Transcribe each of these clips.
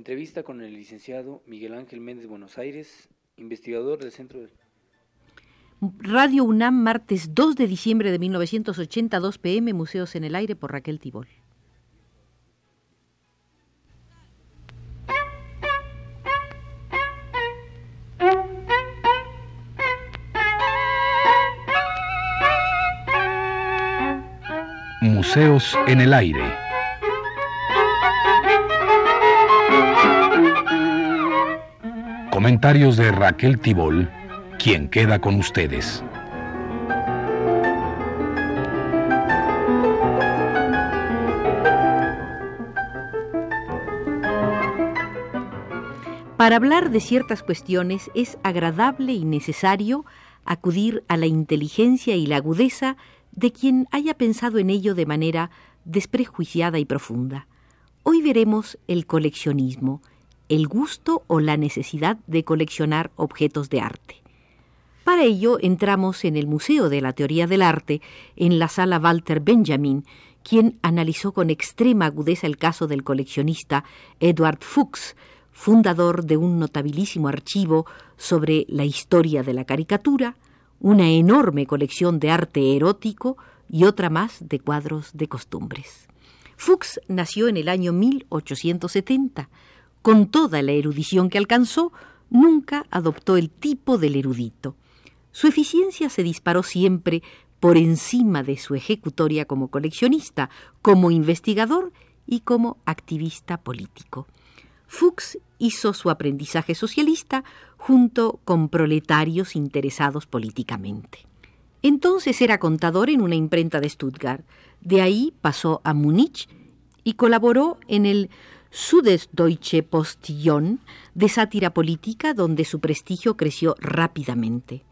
Entrevista con el licenciado Miguel Ángel Méndez Buenos Aires, investigador del Centro de... Radio UNAM, martes 2 de diciembre de 1982 pm, Museos en el Aire por Raquel Tibol. Museos en el Aire. Comentarios de Raquel Tibol, quien queda con ustedes. Para hablar de ciertas cuestiones es agradable y necesario acudir a la inteligencia y la agudeza de quien haya pensado en ello de manera desprejuiciada y profunda. Hoy veremos el coleccionismo, el gusto o la necesidad de coleccionar objetos de arte. Para ello entramos en el Museo de la Teoría del Arte, en la sala Walter Benjamin, quien analizó con extrema agudeza el caso del coleccionista Edward Fuchs, fundador de un notabilísimo archivo sobre la historia de la caricatura, una enorme colección de arte erótico y otra más de cuadros de costumbres. Fuchs nació en el año 1870. Con toda la erudición que alcanzó, nunca adoptó el tipo del erudito. Su eficiencia se disparó siempre por encima de su ejecutoria como coleccionista, como investigador y como activista político. Fuchs hizo su aprendizaje socialista junto con proletarios interesados políticamente. Entonces era contador en una imprenta de Stuttgart. De ahí pasó a Múnich y colaboró en el Süddeutsche Postillon de sátira política donde su prestigio creció rápidamente.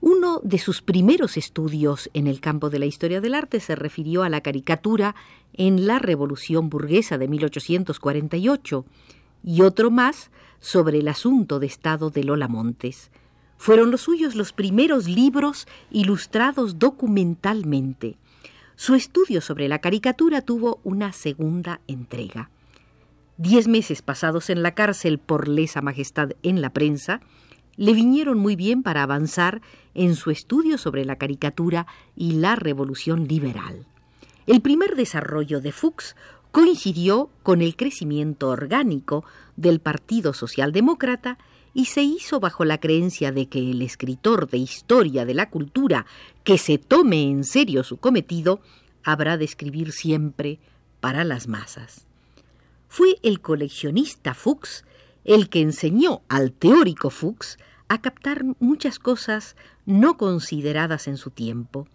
Uno de sus primeros estudios en el campo de la historia del arte se refirió a la caricatura en la Revolución Burguesa de 1848 y otro más sobre el asunto de Estado de Lola Montes. Fueron los suyos los primeros libros ilustrados documentalmente. Su estudio sobre la caricatura tuvo una segunda entrega. Diez meses pasados en la cárcel por lesa majestad en la prensa le vinieron muy bien para avanzar en su estudio sobre la caricatura y la revolución liberal. El primer desarrollo de Fuchs coincidió con el crecimiento orgánico del Partido Socialdemócrata y se hizo bajo la creencia de que el escritor de historia de la cultura que se tome en serio su cometido habrá de escribir siempre para las masas. Fue el coleccionista Fuchs el que enseñó al teórico Fuchs a captar muchas cosas no consideradas en su tiempo.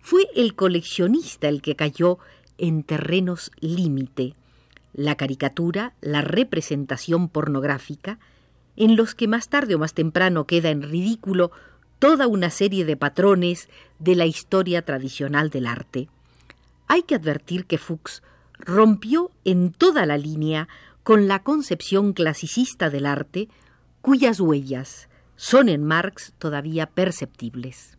Fue el coleccionista el que cayó en terrenos límite, la caricatura, la representación pornográfica, en los que más tarde o más temprano queda en ridículo toda una serie de patrones de la historia tradicional del arte. Hay que advertir que Fuchs rompió en toda la línea con la concepción clasicista del arte, cuyas huellas son en Marx todavía perceptibles.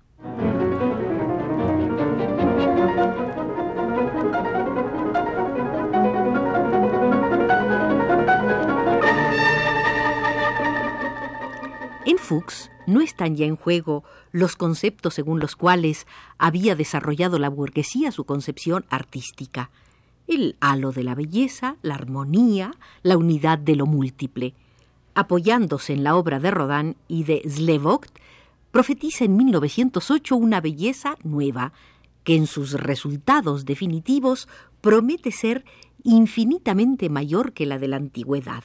En Fuchs no están ya en juego los conceptos según los cuales había desarrollado la burguesía su concepción artística, el halo de la belleza, la armonía, la unidad de lo múltiple. Apoyándose en la obra de Rodin y de Slevogt, profetiza en 1908 una belleza nueva, que en sus resultados definitivos promete ser infinitamente mayor que la de la antigüedad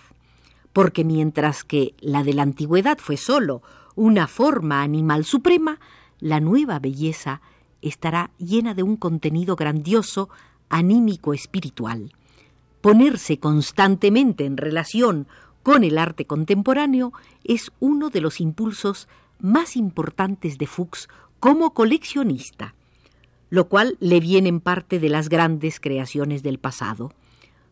porque mientras que la de la antigüedad fue sólo una forma animal suprema, la nueva belleza estará llena de un contenido grandioso, anímico espiritual. Ponerse constantemente en relación con el arte contemporáneo es uno de los impulsos más importantes de Fuchs como coleccionista, lo cual le viene en parte de las grandes creaciones del pasado.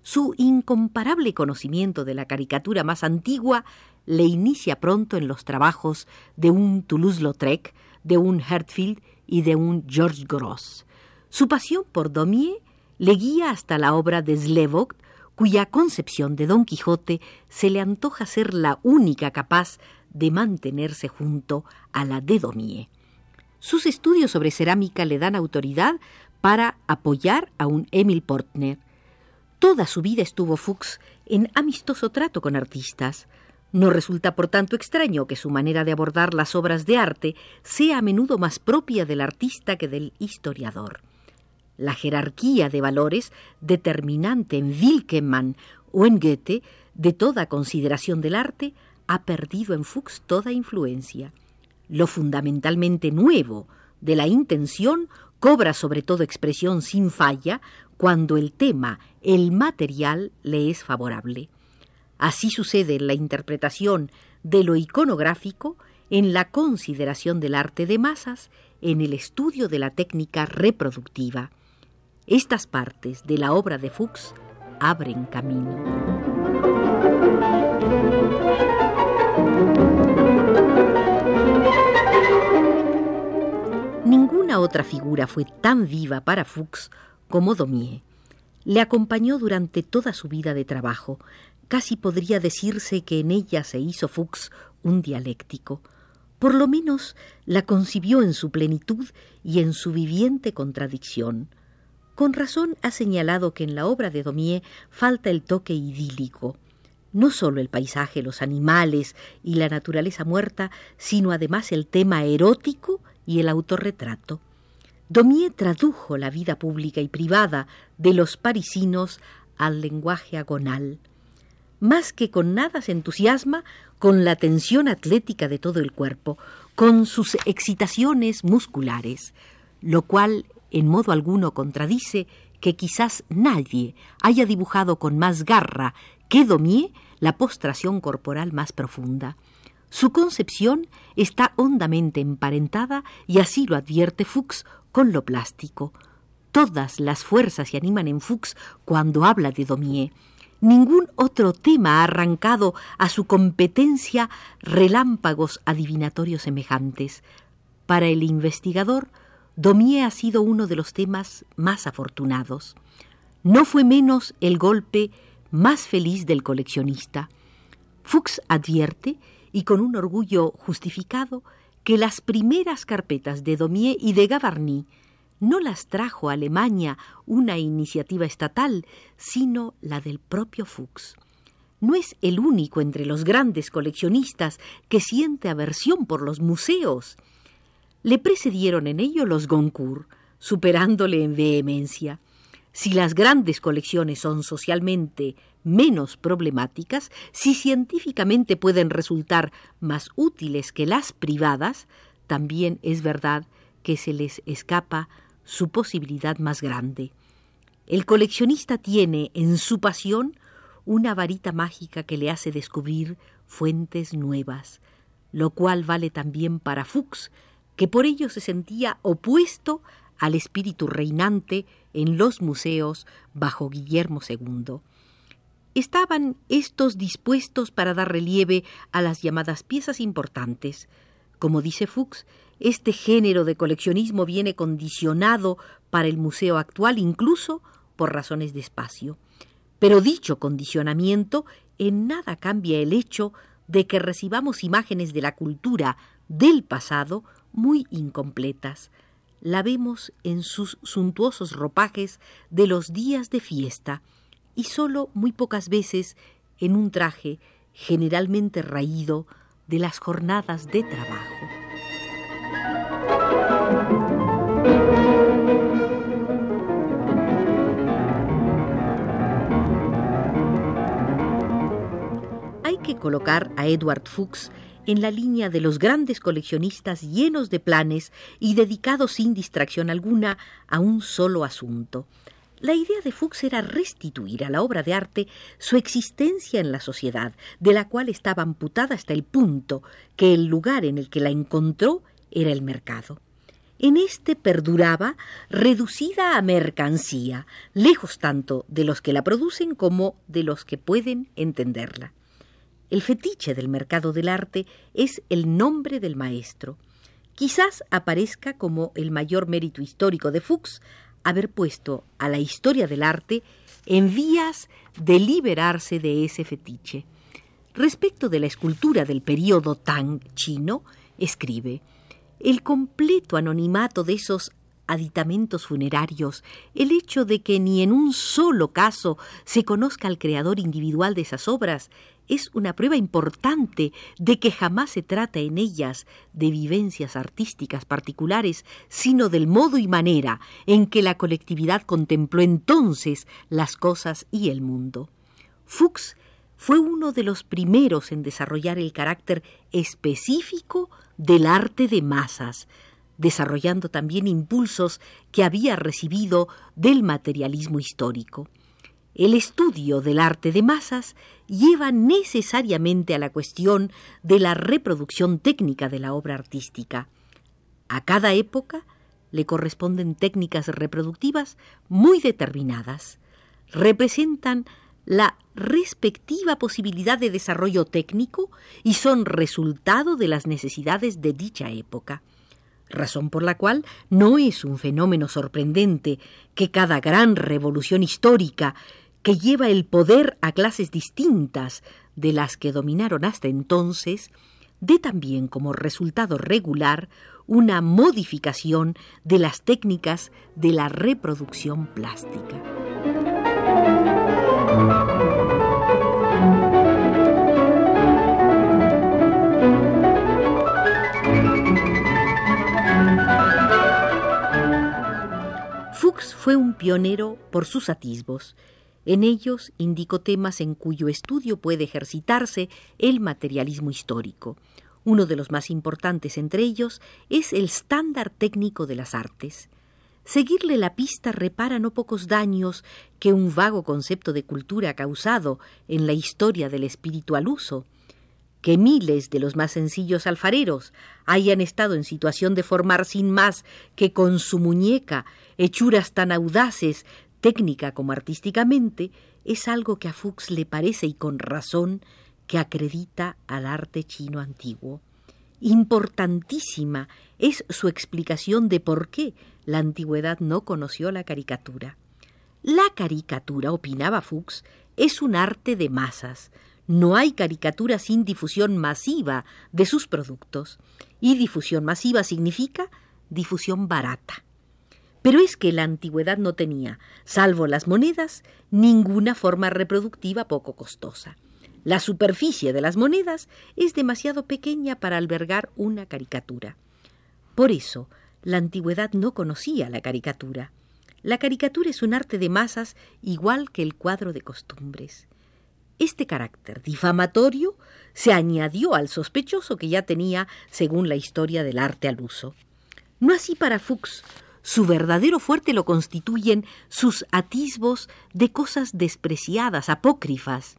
Su incomparable conocimiento de la caricatura más antigua le inicia pronto en los trabajos de un Toulouse-Lautrec, de un Hertfield y de un George Gross. Su pasión por Daumier le guía hasta la obra de Slevogt, cuya concepción de Don Quijote se le antoja ser la única capaz de mantenerse junto a la de Domie. Sus estudios sobre cerámica le dan autoridad para apoyar a un Emil Portner. Toda su vida estuvo Fuchs en amistoso trato con artistas. No resulta por tanto extraño que su manera de abordar las obras de arte sea a menudo más propia del artista que del historiador. La jerarquía de valores determinante en Wilkemann o en Goethe de toda consideración del arte ha perdido en Fuchs toda influencia. Lo fundamentalmente nuevo de la intención cobra sobre todo expresión sin falla cuando el tema, el material, le es favorable. Así sucede en la interpretación de lo iconográfico, en la consideración del arte de masas, en el estudio de la técnica reproductiva. Estas partes de la obra de Fuchs abren camino. Ninguna otra figura fue tan viva para Fuchs como Daumier. Le acompañó durante toda su vida de trabajo. Casi podría decirse que en ella se hizo Fuchs un dialéctico. Por lo menos la concibió en su plenitud y en su viviente contradicción. Con razón ha señalado que en la obra de Daumier falta el toque idílico no solo el paisaje, los animales y la naturaleza muerta, sino además el tema erótico y el autorretrato. Daumier tradujo la vida pública y privada de los parisinos al lenguaje agonal. Más que con nada se entusiasma con la tensión atlética de todo el cuerpo, con sus excitaciones musculares, lo cual en modo alguno contradice que quizás nadie haya dibujado con más garra que Daumier la postración corporal más profunda. Su concepción está hondamente emparentada, y así lo advierte Fuchs, con lo plástico. Todas las fuerzas se animan en Fuchs cuando habla de Daumier. Ningún otro tema ha arrancado a su competencia relámpagos adivinatorios semejantes. Para el investigador, Daumier ha sido uno de los temas más afortunados. No fue menos el golpe más feliz del coleccionista. Fuchs advierte, y con un orgullo justificado, que las primeras carpetas de Daumier y de Gavarni no las trajo a Alemania una iniciativa estatal, sino la del propio Fuchs. No es el único entre los grandes coleccionistas que siente aversión por los museos. Le precedieron en ello los Goncourt, superándole en vehemencia. Si las grandes colecciones son socialmente menos problemáticas, si científicamente pueden resultar más útiles que las privadas, también es verdad que se les escapa su posibilidad más grande. El coleccionista tiene en su pasión una varita mágica que le hace descubrir fuentes nuevas, lo cual vale también para Fuchs, que por ello se sentía opuesto al espíritu reinante en los museos bajo Guillermo II. Estaban estos dispuestos para dar relieve a las llamadas piezas importantes. Como dice Fuchs, este género de coleccionismo viene condicionado para el museo actual incluso por razones de espacio. Pero dicho condicionamiento en nada cambia el hecho de que recibamos imágenes de la cultura del pasado muy incompletas la vemos en sus suntuosos ropajes de los días de fiesta y sólo muy pocas veces en un traje generalmente raído de las jornadas de trabajo. Colocar a Edward Fuchs en la línea de los grandes coleccionistas llenos de planes y dedicados sin distracción alguna a un solo asunto. La idea de Fuchs era restituir a la obra de arte su existencia en la sociedad, de la cual estaba amputada hasta el punto que el lugar en el que la encontró era el mercado. En este perduraba reducida a mercancía, lejos tanto de los que la producen como de los que pueden entenderla. El fetiche del mercado del arte es el nombre del maestro. Quizás aparezca como el mayor mérito histórico de Fuchs haber puesto a la historia del arte en vías de liberarse de ese fetiche. Respecto de la escultura del período Tang chino, escribe, el completo anonimato de esos aditamentos funerarios, el hecho de que ni en un solo caso se conozca al creador individual de esas obras, es una prueba importante de que jamás se trata en ellas de vivencias artísticas particulares, sino del modo y manera en que la colectividad contempló entonces las cosas y el mundo. Fuchs fue uno de los primeros en desarrollar el carácter específico del arte de masas, desarrollando también impulsos que había recibido del materialismo histórico. El estudio del arte de masas lleva necesariamente a la cuestión de la reproducción técnica de la obra artística. A cada época le corresponden técnicas reproductivas muy determinadas. Representan la respectiva posibilidad de desarrollo técnico y son resultado de las necesidades de dicha época. Razón por la cual no es un fenómeno sorprendente que cada gran revolución histórica que lleva el poder a clases distintas de las que dominaron hasta entonces, dé también como resultado regular una modificación de las técnicas de la reproducción plástica. Fue un pionero por sus atisbos. En ellos indicó temas en cuyo estudio puede ejercitarse el materialismo histórico. Uno de los más importantes entre ellos es el estándar técnico de las artes. Seguirle la pista repara no pocos daños que un vago concepto de cultura ha causado en la historia del espíritu al uso. Que miles de los más sencillos alfareros hayan estado en situación de formar sin más que con su muñeca hechuras tan audaces, técnica como artísticamente, es algo que a Fuchs le parece y con razón que acredita al arte chino antiguo. Importantísima es su explicación de por qué la antigüedad no conoció la caricatura. La caricatura, opinaba Fuchs, es un arte de masas. No hay caricatura sin difusión masiva de sus productos. Y difusión masiva significa difusión barata. Pero es que la antigüedad no tenía, salvo las monedas, ninguna forma reproductiva poco costosa. La superficie de las monedas es demasiado pequeña para albergar una caricatura. Por eso, la antigüedad no conocía la caricatura. La caricatura es un arte de masas igual que el cuadro de costumbres. Este carácter difamatorio se añadió al sospechoso que ya tenía según la historia del arte al uso. No así para Fuchs. Su verdadero fuerte lo constituyen sus atisbos de cosas despreciadas, apócrifas.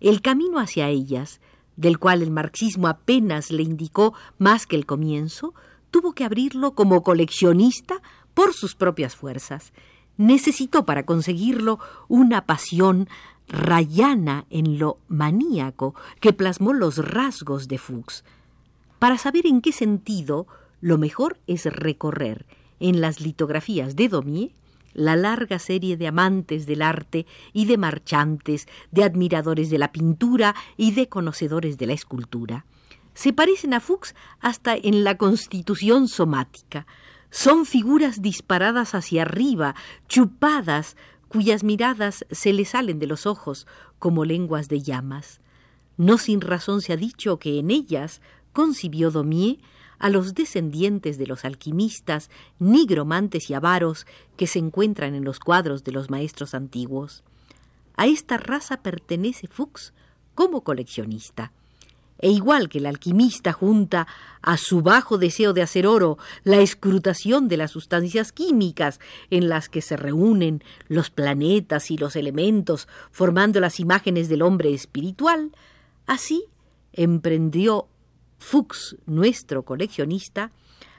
El camino hacia ellas, del cual el marxismo apenas le indicó más que el comienzo, tuvo que abrirlo como coleccionista por sus propias fuerzas. Necesitó para conseguirlo una pasión rayana en lo maníaco que plasmó los rasgos de Fuchs. Para saber en qué sentido, lo mejor es recorrer en las litografías de Daumier la larga serie de amantes del arte y de marchantes, de admiradores de la pintura y de conocedores de la escultura se parecen a Fuchs hasta en la constitución somática. Son figuras disparadas hacia arriba, chupadas, cuyas miradas se le salen de los ojos como lenguas de llamas. No sin razón se ha dicho que en ellas concibió Daumier a los descendientes de los alquimistas, nigromantes y avaros que se encuentran en los cuadros de los maestros antiguos. A esta raza pertenece Fuchs como coleccionista e igual que el alquimista junta a su bajo deseo de hacer oro la escrutación de las sustancias químicas en las que se reúnen los planetas y los elementos formando las imágenes del hombre espiritual, así emprendió Fuchs, nuestro coleccionista,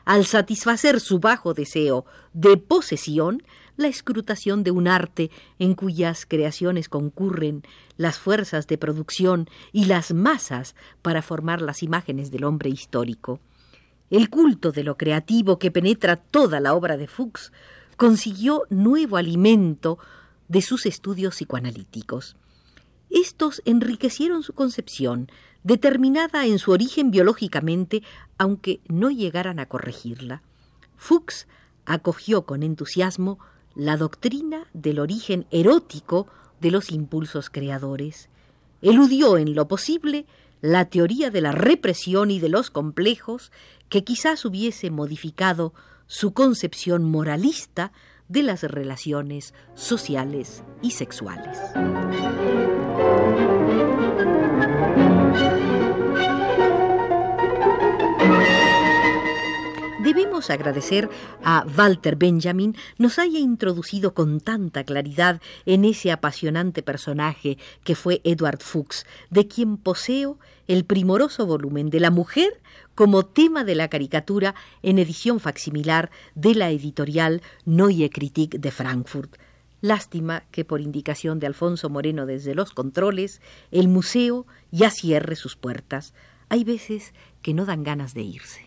al satisfacer su bajo deseo de posesión, la escrutación de un arte en cuyas creaciones concurren las fuerzas de producción y las masas para formar las imágenes del hombre histórico. El culto de lo creativo que penetra toda la obra de Fuchs consiguió nuevo alimento de sus estudios psicoanalíticos. Estos enriquecieron su concepción, determinada en su origen biológicamente, aunque no llegaran a corregirla. Fuchs acogió con entusiasmo la doctrina del origen erótico de los impulsos creadores. Eludió en lo posible la teoría de la represión y de los complejos que quizás hubiese modificado su concepción moralista de las relaciones sociales y sexuales. Debemos agradecer a Walter Benjamin nos haya introducido con tanta claridad en ese apasionante personaje que fue Edward Fuchs, de quien poseo el primoroso volumen de la mujer como tema de la caricatura en edición facsimilar de la editorial Neue Kritik de Frankfurt. Lástima que por indicación de Alfonso Moreno desde los controles, el museo ya cierre sus puertas. Hay veces que no dan ganas de irse.